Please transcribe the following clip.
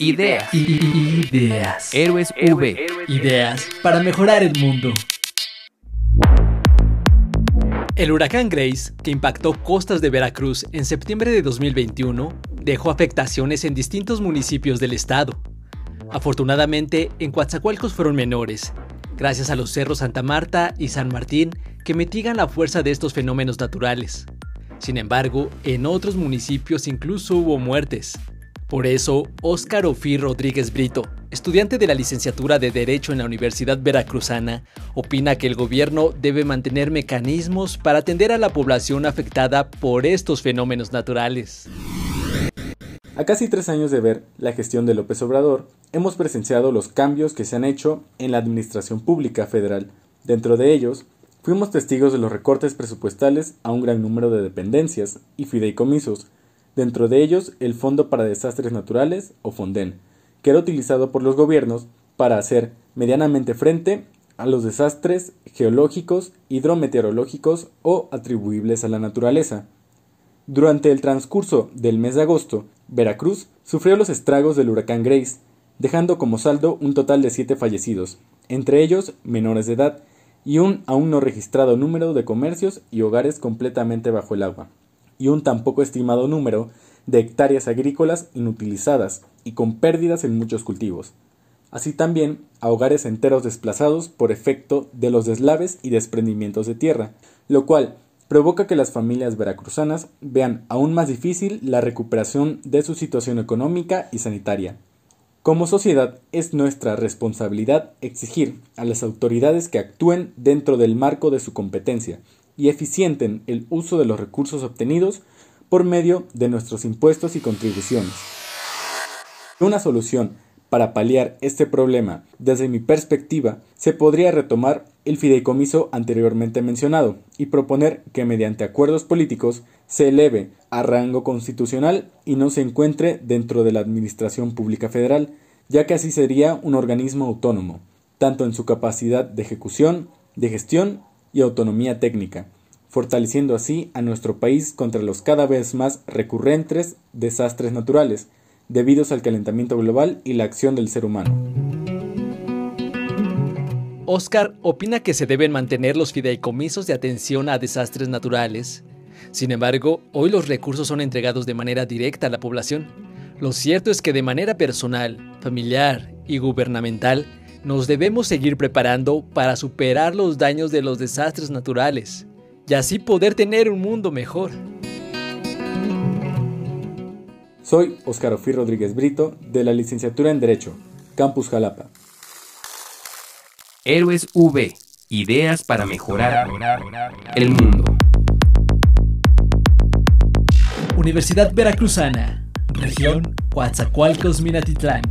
Ideas. Ideas. Héroes V. Ideas para mejorar el mundo. El huracán Grace, que impactó costas de Veracruz en septiembre de 2021, dejó afectaciones en distintos municipios del estado. Afortunadamente, en Coatzacoalcos fueron menores, gracias a los cerros Santa Marta y San Martín que mitigan la fuerza de estos fenómenos naturales. Sin embargo, en otros municipios incluso hubo muertes. Por eso, Óscar Ofí Rodríguez Brito, estudiante de la licenciatura de Derecho en la Universidad Veracruzana, opina que el gobierno debe mantener mecanismos para atender a la población afectada por estos fenómenos naturales. A casi tres años de ver la gestión de López Obrador, hemos presenciado los cambios que se han hecho en la administración pública federal. Dentro de ellos, fuimos testigos de los recortes presupuestales a un gran número de dependencias y fideicomisos, dentro de ellos el Fondo para Desastres Naturales, o FONDEN, que era utilizado por los gobiernos para hacer medianamente frente a los desastres geológicos, hidrometeorológicos o atribuibles a la naturaleza. Durante el transcurso del mes de agosto, Veracruz sufrió los estragos del huracán Grace, dejando como saldo un total de siete fallecidos, entre ellos menores de edad, y un aún no registrado número de comercios y hogares completamente bajo el agua y un tan poco estimado número de hectáreas agrícolas inutilizadas y con pérdidas en muchos cultivos, así también a hogares enteros desplazados por efecto de los deslaves y desprendimientos de tierra, lo cual provoca que las familias veracruzanas vean aún más difícil la recuperación de su situación económica y sanitaria. Como sociedad es nuestra responsabilidad exigir a las autoridades que actúen dentro del marco de su competencia y eficienten el uso de los recursos obtenidos por medio de nuestros impuestos y contribuciones. Una solución para paliar este problema, desde mi perspectiva, se podría retomar el fideicomiso anteriormente mencionado y proponer que mediante acuerdos políticos se eleve a rango constitucional y no se encuentre dentro de la Administración Pública Federal, ya que así sería un organismo autónomo, tanto en su capacidad de ejecución, de gestión y autonomía técnica, fortaleciendo así a nuestro país contra los cada vez más recurrentes desastres naturales, debidos al calentamiento global y la acción del ser humano. Oscar opina que se deben mantener los fideicomisos de atención a desastres naturales. Sin embargo, hoy los recursos son entregados de manera directa a la población. Lo cierto es que de manera personal, familiar y gubernamental, nos debemos seguir preparando para superar los daños de los desastres naturales y así poder tener un mundo mejor. Soy Óscar Ofí Rodríguez Brito, de la licenciatura en Derecho, Campus Jalapa. Héroes V. Ideas para mejorar el mundo. Universidad Veracruzana, región Coatzacoalcos Minatitlán.